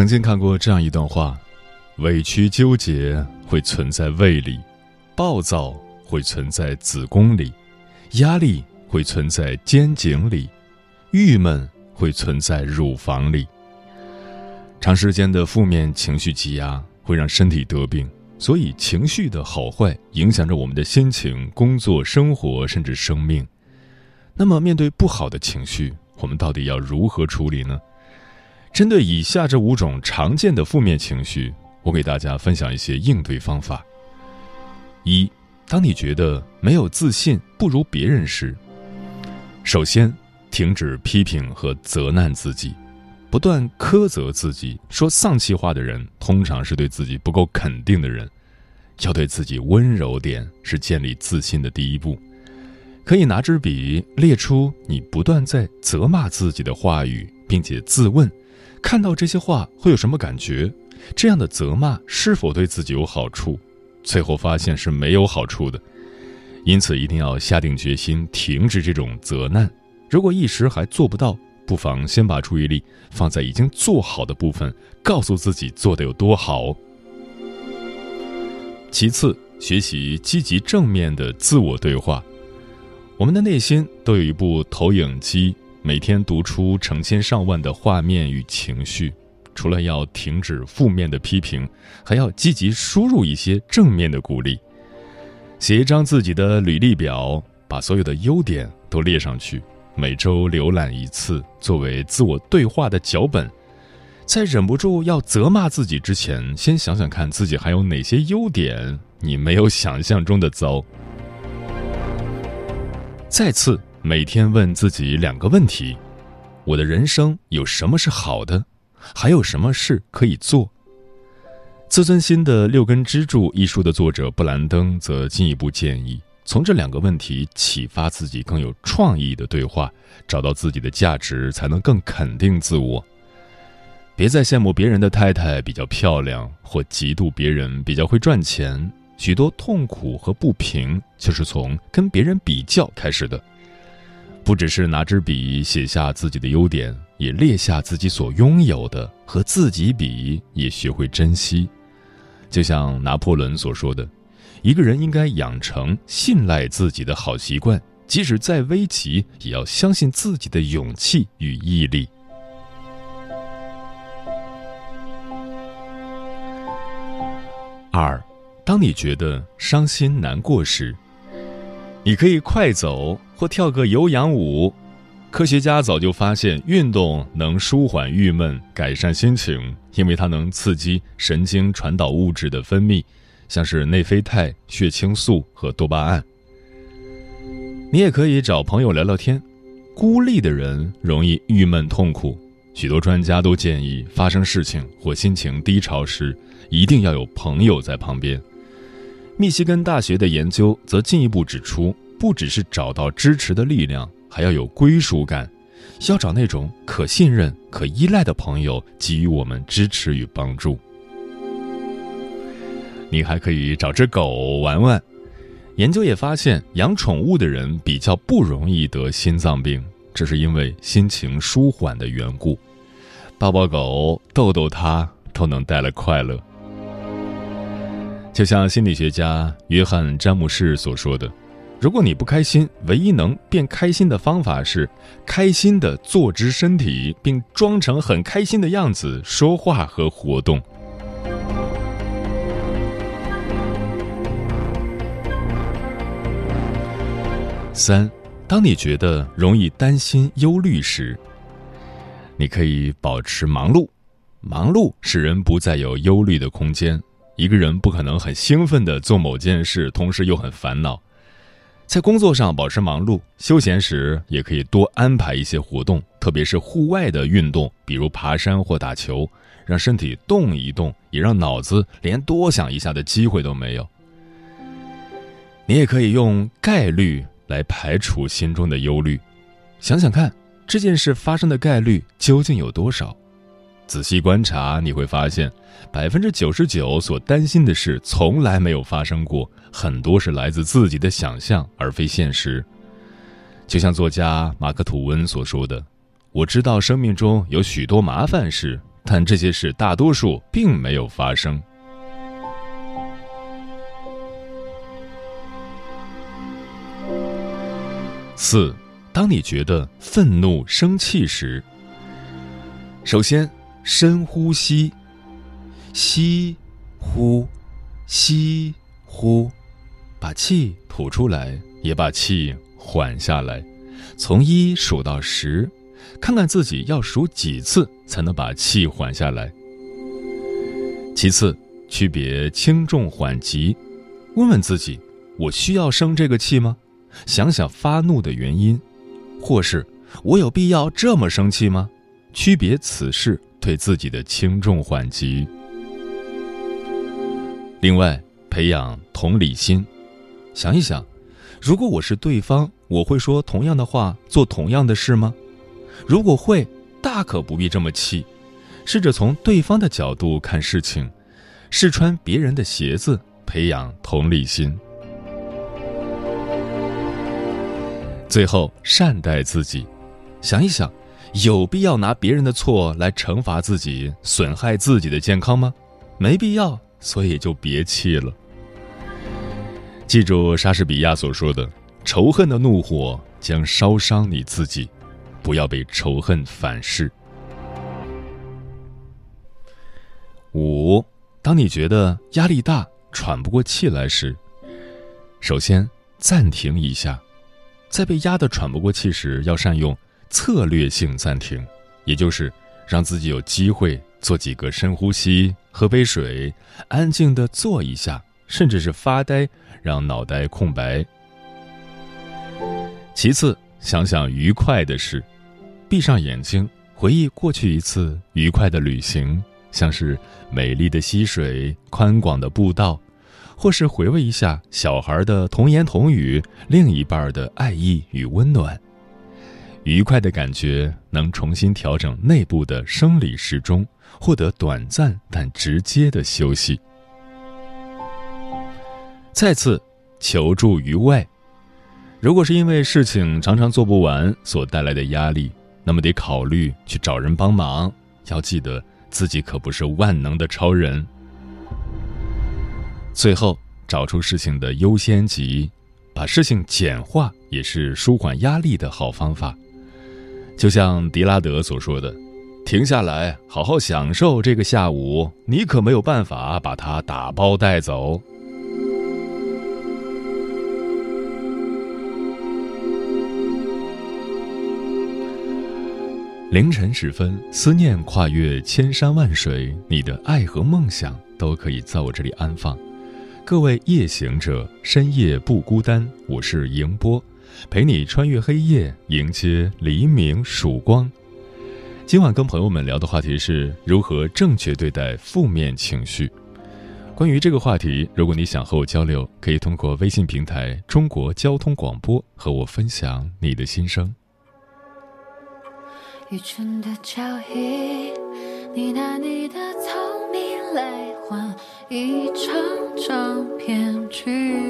曾经看过这样一段话：委屈纠结会存在胃里，暴躁会存在子宫里，压力会存在肩颈里，郁闷会存在乳房里。长时间的负面情绪积压会让身体得病，所以情绪的好坏影响着我们的心情、工作、生活，甚至生命。那么，面对不好的情绪，我们到底要如何处理呢？针对以下这五种常见的负面情绪，我给大家分享一些应对方法。一，当你觉得没有自信、不如别人时，首先停止批评和责难自己，不断苛责自己。说丧气话的人，通常是对自己不够肯定的人。要对自己温柔点，是建立自信的第一步。可以拿支笔列出你不断在责骂自己的话语，并且自问。看到这些话会有什么感觉？这样的责骂是否对自己有好处？最后发现是没有好处的，因此一定要下定决心停止这种责难。如果一时还做不到，不妨先把注意力放在已经做好的部分，告诉自己做得有多好。其次，学习积极正面的自我对话。我们的内心都有一部投影机。每天读出成千上万的画面与情绪，除了要停止负面的批评，还要积极输入一些正面的鼓励。写一张自己的履历表，把所有的优点都列上去，每周浏览一次，作为自我对话的脚本。在忍不住要责骂自己之前，先想想看自己还有哪些优点，你没有想象中的糟。再次。每天问自己两个问题：我的人生有什么是好的？还有什么事可以做？《自尊心的六根支柱》一书的作者布兰登则进一步建议，从这两个问题启发自己更有创意的对话，找到自己的价值，才能更肯定自我。别再羡慕别人的太太比较漂亮，或嫉妒别人比较会赚钱。许多痛苦和不平，就是从跟别人比较开始的。不只是拿支笔写下自己的优点，也列下自己所拥有的，和自己比，也学会珍惜。就像拿破仑所说的：“一个人应该养成信赖自己的好习惯，即使再危急，也要相信自己的勇气与毅力。”二，当你觉得伤心难过时。你可以快走或跳个有氧舞。科学家早就发现，运动能舒缓郁闷、改善心情，因为它能刺激神经传导物质的分泌，像是内啡肽、血清素和多巴胺。你也可以找朋友聊聊天。孤立的人容易郁闷痛苦，许多专家都建议，发生事情或心情低潮时，一定要有朋友在旁边。密西根大学的研究则进一步指出，不只是找到支持的力量，还要有归属感，要找那种可信任、可依赖的朋友给予我们支持与帮助。你还可以找只狗玩玩。研究也发现，养宠物的人比较不容易得心脏病，这是因为心情舒缓的缘故。抱抱狗，逗逗它，都能带来快乐。就像心理学家约翰·詹姆士所说的：“如果你不开心，唯一能变开心的方法是开心的坐直身体，并装成很开心的样子说话和活动。”三，当你觉得容易担心、忧虑时，你可以保持忙碌。忙碌使人不再有忧虑的空间。一个人不可能很兴奋地做某件事，同时又很烦恼。在工作上保持忙碌，休闲时也可以多安排一些活动，特别是户外的运动，比如爬山或打球，让身体动一动，也让脑子连多想一下的机会都没有。你也可以用概率来排除心中的忧虑，想想看这件事发生的概率究竟有多少。仔细观察，你会发现，百分之九十九所担心的事从来没有发生过，很多是来自自己的想象，而非现实。就像作家马克·吐温所说的：“我知道生命中有许多麻烦事，但这些事大多数并没有发生。”四，当你觉得愤怒、生气时，首先。深呼吸，吸，呼，吸，呼，把气吐出来，也把气缓下来。从一数到十，看看自己要数几次才能把气缓下来。其次，区别轻重缓急，问问自己：我需要生这个气吗？想想发怒的原因，或是我有必要这么生气吗？区别此事。对自己的轻重缓急。另外，培养同理心，想一想，如果我是对方，我会说同样的话，做同样的事吗？如果会，大可不必这么气。试着从对方的角度看事情，试穿别人的鞋子，培养同理心。最后，善待自己，想一想。有必要拿别人的错来惩罚自己、损害自己的健康吗？没必要，所以就别气了。记住莎士比亚所说的：“仇恨的怒火将烧伤你自己，不要被仇恨反噬。”五，当你觉得压力大、喘不过气来时，首先暂停一下，在被压得喘不过气时，要善用。策略性暂停，也就是让自己有机会做几个深呼吸，喝杯水，安静的坐一下，甚至是发呆，让脑袋空白。其次，想想愉快的事，闭上眼睛，回忆过去一次愉快的旅行，像是美丽的溪水、宽广的步道，或是回味一下小孩的童言童语，另一半的爱意与温暖。愉快的感觉能重新调整内部的生理时钟，获得短暂但直接的休息。再次求助于外，如果是因为事情常常做不完所带来的压力，那么得考虑去找人帮忙。要记得自己可不是万能的超人。最后找出事情的优先级，把事情简化也是舒缓压力的好方法。就像迪拉德所说的：“停下来，好好享受这个下午。你可没有办法把它打包带走。”凌晨时分，思念跨越千山万水，你的爱和梦想都可以在我这里安放。各位夜行者，深夜不孤单。我是迎波。陪你穿越黑夜，迎接黎明曙光。今晚跟朋友们聊的话题是如何正确对待负面情绪。关于这个话题，如果你想和我交流，可以通过微信平台“中国交通广播”和我分享你的心声。愚蠢的交易，你拿你的聪明来换一场场骗局。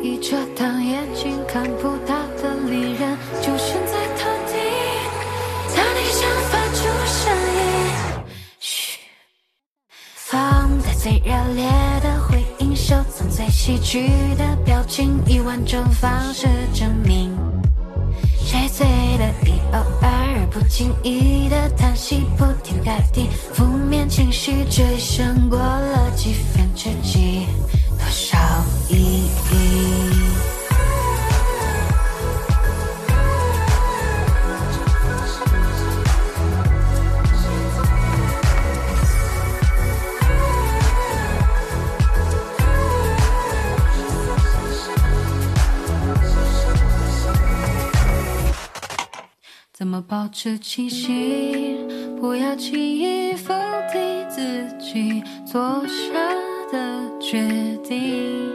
闭着当眼睛看不到的利刃，就悬在头顶。当你想发出声音，嘘，放在最热烈的回应，收藏最。戏剧的表情，以万种方式证明。谁醉了，一偶尔不经意的叹息，铺天盖地负面情绪，这一生过了几分之几，多少怎么保持清醒？不要轻易否定自己做下的决定。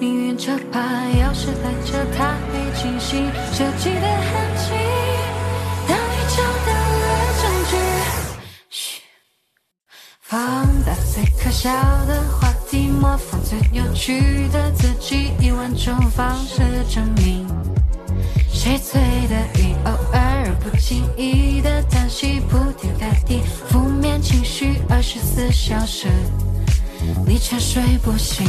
命运这把钥匙带着它会清醒设计的痕迹。当你找到了证据，嘘，放大最可笑的话题，模仿最有趣的自己，以万种方式证明。谁醉的鱼偶尔不经意的叹息，铺天盖地负面情绪，二十四小时你沉睡不醒。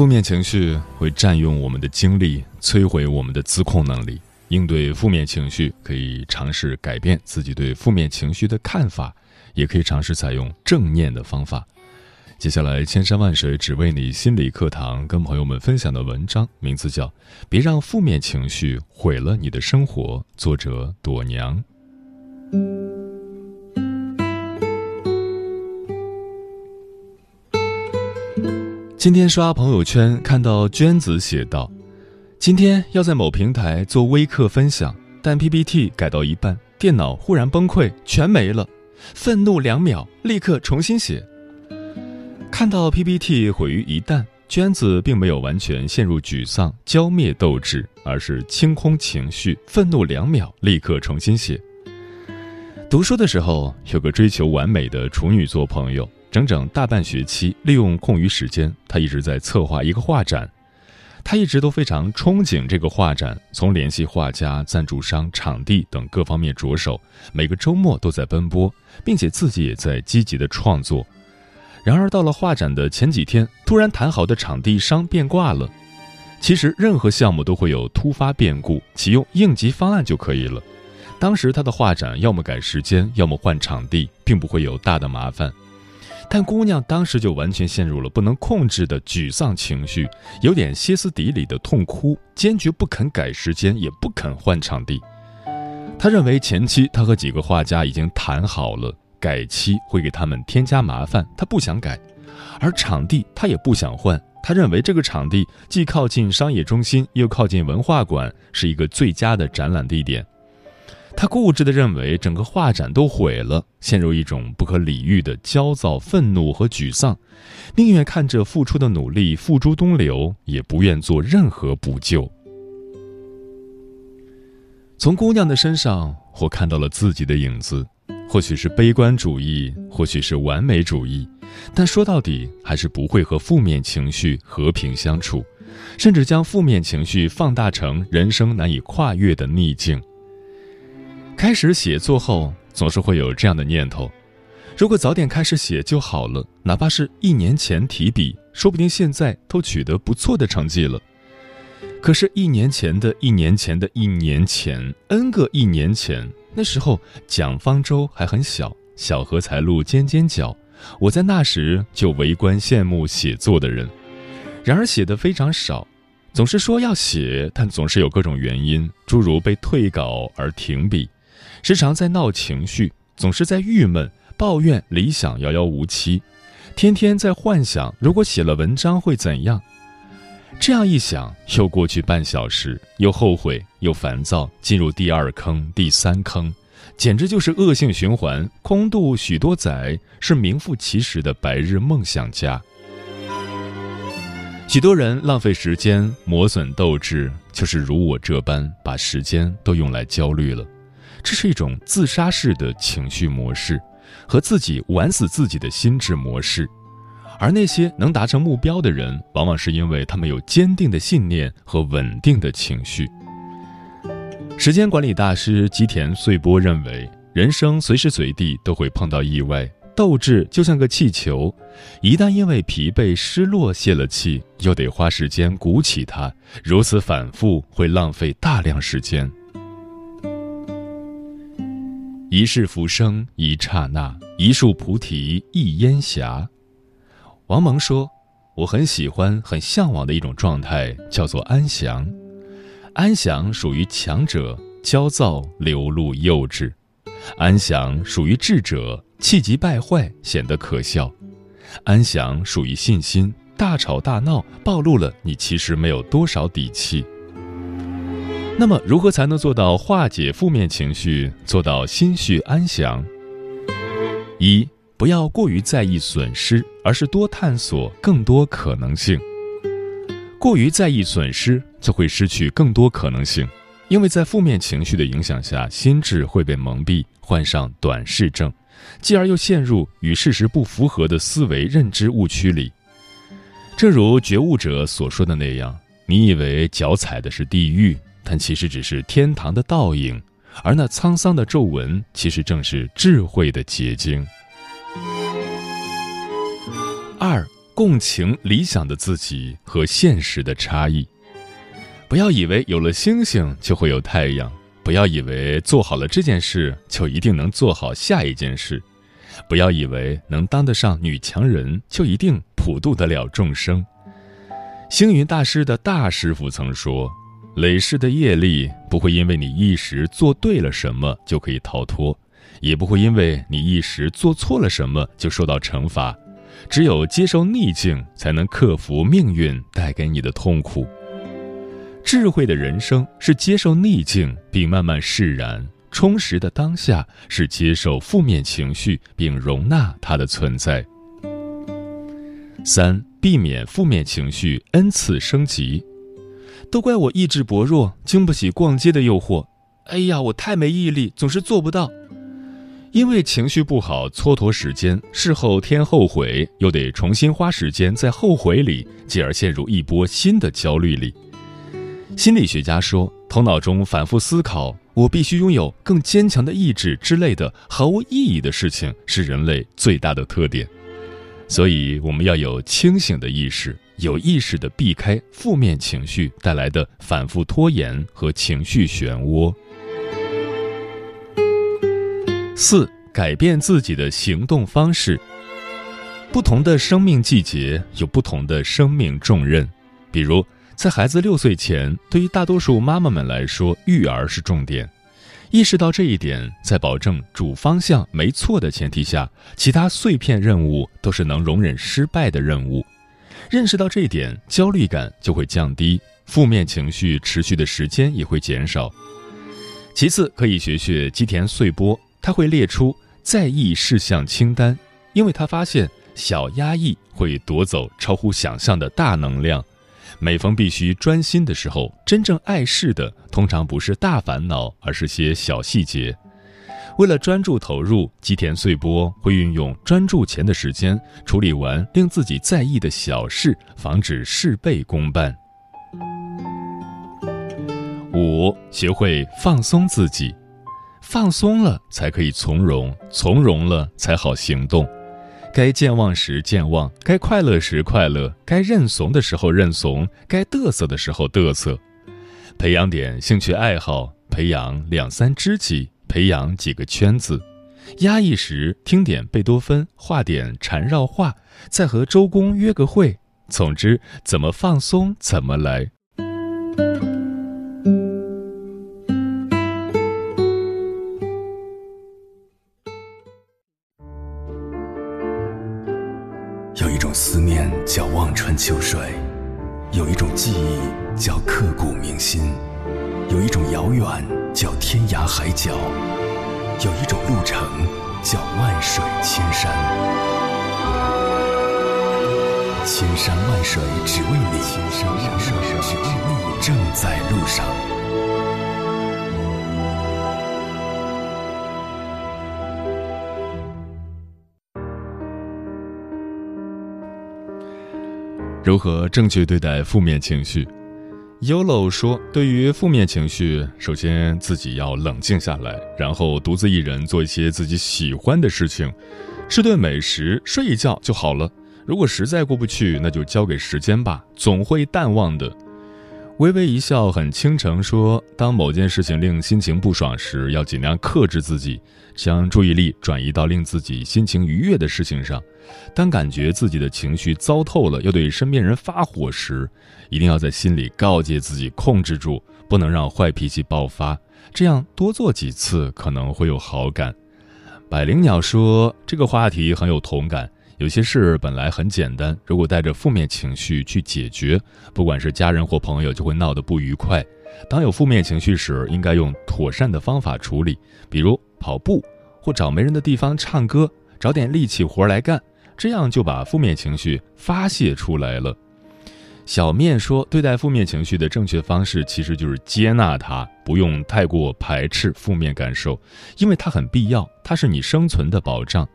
负面情绪会占用我们的精力，摧毁我们的自控能力。应对负面情绪，可以尝试改变自己对负面情绪的看法，也可以尝试采用正念的方法。接下来，千山万水只为你心理课堂跟朋友们分享的文章，名字叫《别让负面情绪毁了你的生活》，作者朵娘。今天刷朋友圈看到娟子写道：“今天要在某平台做微课分享，但 PPT 改到一半，电脑忽然崩溃，全没了，愤怒两秒，立刻重新写。”看到 PPT 毁于一旦，娟子并没有完全陷入沮丧、浇灭斗志，而是清空情绪，愤怒两秒，立刻重新写。读书的时候，有个追求完美的处女座朋友，整整大半学期，利用空余时间，他一直在策划一个画展。他一直都非常憧憬这个画展，从联系画家、赞助商、场地等各方面着手，每个周末都在奔波，并且自己也在积极的创作。然而到了画展的前几天，突然谈好的场地商变卦了。其实任何项目都会有突发变故，启用应急方案就可以了。当时他的画展要么改时间，要么换场地，并不会有大的麻烦。但姑娘当时就完全陷入了不能控制的沮丧情绪，有点歇斯底里的痛哭，坚决不肯改时间，也不肯换场地。她认为前期她和几个画家已经谈好了。改期会给他们添加麻烦，他不想改；而场地他也不想换，他认为这个场地既靠近商业中心，又靠近文化馆，是一个最佳的展览地点。他固执地认为整个画展都毁了，陷入一种不可理喻的焦躁、愤怒和沮丧，宁愿看着付出的努力付诸东流，也不愿做任何补救。从姑娘的身上，我看到了自己的影子。或许是悲观主义，或许是完美主义，但说到底，还是不会和负面情绪和平相处，甚至将负面情绪放大成人生难以跨越的逆境。开始写作后，总是会有这样的念头：如果早点开始写就好了，哪怕是一年前提笔，说不定现在都取得不错的成绩了。可是，一年前的一年前的一年前，N 个一年前。那时候蒋方舟还很小，小荷才露尖尖角。我在那时就围观羡慕写作的人，然而写的非常少，总是说要写，但总是有各种原因，诸如被退稿而停笔，时常在闹情绪，总是在郁闷、抱怨理想遥遥无期，天天在幻想如果写了文章会怎样。这样一想，又过去半小时，又后悔，又烦躁，进入第二坑、第三坑，简直就是恶性循环，空度许多载，是名副其实的白日梦想家。许多人浪费时间，磨损斗志，就是如我这般，把时间都用来焦虑了。这是一种自杀式的情绪模式，和自己玩死自己的心智模式。而那些能达成目标的人，往往是因为他们有坚定的信念和稳定的情绪。时间管理大师吉田穗波认为，人生随时随地都会碰到意外，斗志就像个气球，一旦因为疲惫、失落泄了气，又得花时间鼓起它，如此反复会浪费大量时间。一世浮生一刹那，一树菩提一烟霞。王蒙说：“我很喜欢、很向往的一种状态，叫做安详。安详属于强者，焦躁流露幼稚；安详属于智者，气急败坏显得可笑；安详属于信心，大吵大闹暴露了你其实没有多少底气。那么，如何才能做到化解负面情绪，做到心绪安详？一。”不要过于在意损失，而是多探索更多可能性。过于在意损失，就会失去更多可能性，因为在负面情绪的影响下，心智会被蒙蔽，患上短视症，继而又陷入与事实不符合的思维认知误区里。正如觉悟者所说的那样，你以为脚踩的是地狱，但其实只是天堂的倒影，而那沧桑的皱纹，其实正是智慧的结晶。二，共情理想的自己和现实的差异。不要以为有了星星就会有太阳，不要以为做好了这件事就一定能做好下一件事，不要以为能当得上女强人就一定普渡得了众生。星云大师的大师傅曾说：“累世的业力不会因为你一时做对了什么就可以逃脱，也不会因为你一时做错了什么就受到惩罚。”只有接受逆境，才能克服命运带给你的痛苦。智慧的人生是接受逆境并慢慢释然，充实的当下是接受负面情绪并容纳它的存在。三、避免负面情绪 n 次升级。都怪我意志薄弱，经不起逛街的诱惑。哎呀，我太没毅力，总是做不到。因为情绪不好，蹉跎时间，事后添后悔，又得重新花时间在后悔里，继而陷入一波新的焦虑里。心理学家说，头脑中反复思考“我必须拥有更坚强的意志”之类的毫无意义的事情，是人类最大的特点。所以，我们要有清醒的意识，有意识地避开负面情绪带来的反复拖延和情绪漩涡。四、改变自己的行动方式。不同的生命季节有不同的生命重任。比如，在孩子六岁前，对于大多数妈妈们来说，育儿是重点。意识到这一点，在保证主方向没错的前提下，其他碎片任务都是能容忍失败的任务。认识到这一点，焦虑感就会降低，负面情绪持续的时间也会减少。其次，可以学学吉田穗波。他会列出在意事项清单，因为他发现小压抑会夺走超乎想象的大能量。每逢必须专心的时候，真正碍事的通常不是大烦恼，而是些小细节。为了专注投入，吉田穗波会运用专注前的时间处理完令自己在意的小事，防止事倍功半。五，学会放松自己。放松了才可以从容，从容了才好行动。该健忘时健忘，该快乐时快乐，该认怂的时候认怂，该嘚瑟的时候嘚瑟。培养点兴趣爱好，培养两三知己，培养几个圈子。压抑时听点贝多芬，画点缠绕画，再和周公约个会。总之，怎么放松怎么来。天涯海角，有一种路程叫万水千山，千山万水只为你，千山万水只为你，正在路上。如何正确对待负面情绪？Yolo 说：“对于负面情绪，首先自己要冷静下来，然后独自一人做一些自己喜欢的事情，吃顿美食，睡一觉就好了。如果实在过不去，那就交给时间吧，总会淡忘的。”微微一笑很倾城说：“当某件事情令心情不爽时，要尽量克制自己，将注意力转移到令自己心情愉悦的事情上。当感觉自己的情绪糟透了，又对身边人发火时。”一定要在心里告诫自己控制住，不能让坏脾气爆发。这样多做几次可能会有好感。百灵鸟说：“这个话题很有同感。有些事本来很简单，如果带着负面情绪去解决，不管是家人或朋友，就会闹得不愉快。当有负面情绪时，应该用妥善的方法处理，比如跑步，或找没人的地方唱歌，找点力气活来干，这样就把负面情绪发泄出来了。”小面说：“对待负面情绪的正确方式，其实就是接纳它，不用太过排斥负面感受，因为它很必要，它是你生存的保障。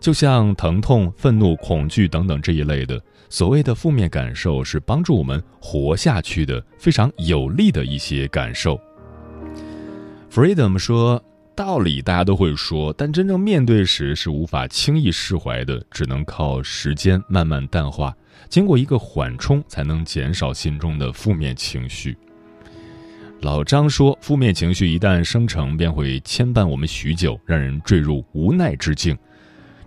就像疼痛、愤怒、恐惧等等这一类的所谓的负面感受，是帮助我们活下去的非常有利的一些感受。” Freedom 说：“道理大家都会说，但真正面对时是无法轻易释怀的，只能靠时间慢慢淡化。”经过一个缓冲，才能减少心中的负面情绪。老张说，负面情绪一旦生成，便会牵绊我们许久，让人坠入无奈之境。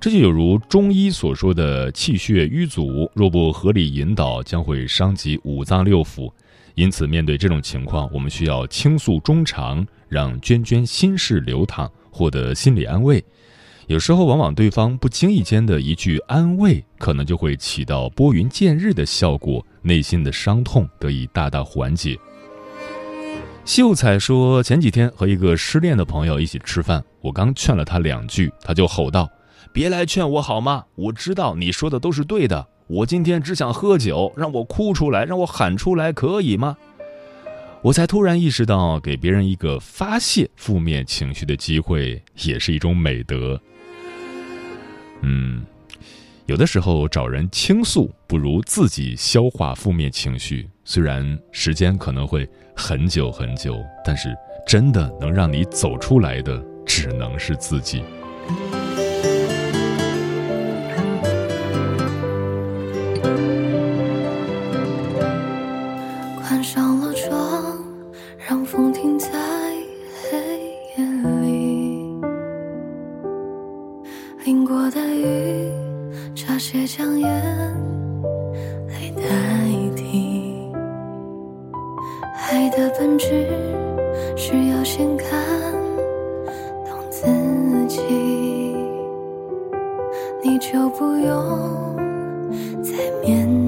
这就有如中医所说的气血瘀阻，若不合理引导，将会伤及五脏六腑。因此，面对这种情况，我们需要倾诉衷肠，让涓涓心事流淌，获得心理安慰。有时候，往往对方不经意间的一句安慰，可能就会起到拨云见日的效果，内心的伤痛得以大大缓解。秀才说，前几天和一个失恋的朋友一起吃饭，我刚劝了他两句，他就吼道：“别来劝我好吗？我知道你说的都是对的，我今天只想喝酒，让我哭出来，让我喊出来，可以吗？”我才突然意识到，给别人一个发泄负面情绪的机会，也是一种美德。嗯，有的时候找人倾诉不如自己消化负面情绪。虽然时间可能会很久很久，但是真的能让你走出来的，只能是自己。年。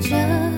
这